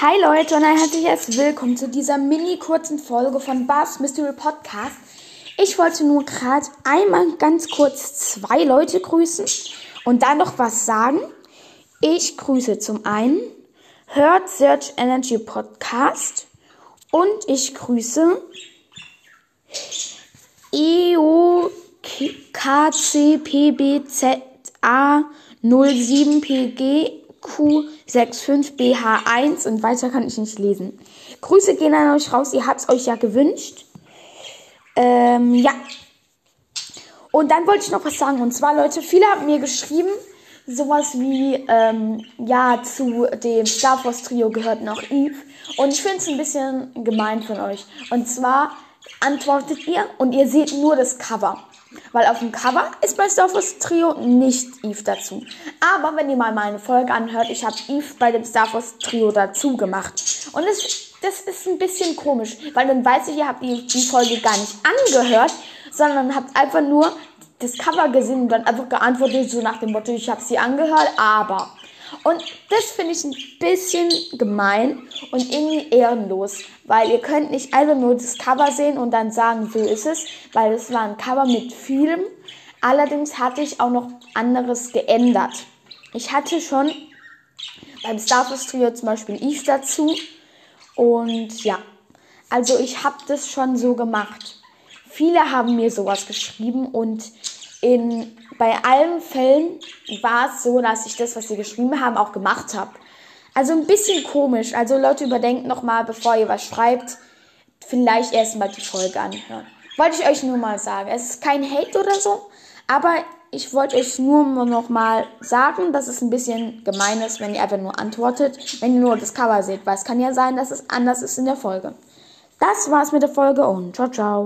Hi Leute und ein herzliches Willkommen zu dieser mini kurzen Folge von Bars Mystery Podcast. Ich wollte nur gerade einmal ganz kurz zwei Leute grüßen und dann noch was sagen. Ich grüße zum einen Hört Search Energy Podcast und ich grüße EOKCPBZA 07PG Q65BH1 und weiter kann ich nicht lesen. Grüße gehen an euch raus, ihr habt es euch ja gewünscht. Ähm, ja. Und dann wollte ich noch was sagen. Und zwar, Leute, viele haben mir geschrieben, sowas wie, ähm, ja, zu dem Star Wars Trio gehört noch Eve. Und ich finde es ein bisschen gemein von euch. Und zwar antwortet ihr und ihr seht nur das Cover. Weil auf dem Cover ist bei Star Wars Trio nicht Eve dazu. Aber wenn ihr mal meine Folge anhört, ich habe Eve bei dem Star Wars Trio dazu gemacht. Und das, das ist ein bisschen komisch, weil dann weiß ich, ihr habt die, die Folge gar nicht angehört, sondern habt einfach nur das Cover gesehen und dann einfach geantwortet, so nach dem Motto, ich habe sie angehört, aber. Und das finde ich ein bisschen gemein und irgendwie ehrenlos, weil ihr könnt nicht einfach nur das Cover sehen und dann sagen, so ist es, weil es war ein Cover mit vielem. Allerdings hatte ich auch noch anderes geändert. Ich hatte schon beim Star Trio zum Beispiel Eve dazu und ja, also ich habe das schon so gemacht. Viele haben mir sowas geschrieben und in, bei allen Fällen war es so, dass ich das, was sie geschrieben haben, auch gemacht habe. Also ein bisschen komisch. Also Leute, überdenkt nochmal, bevor ihr was schreibt, vielleicht erstmal die Folge anhören. Wollte ich euch nur mal sagen. Es ist kein Hate oder so, aber ich wollte euch nur noch mal sagen, dass es ein bisschen gemein ist, wenn ihr einfach nur antwortet, wenn ihr nur das Cover seht, weil es kann ja sein, dass es anders ist in der Folge. Das war's mit der Folge und ciao, ciao.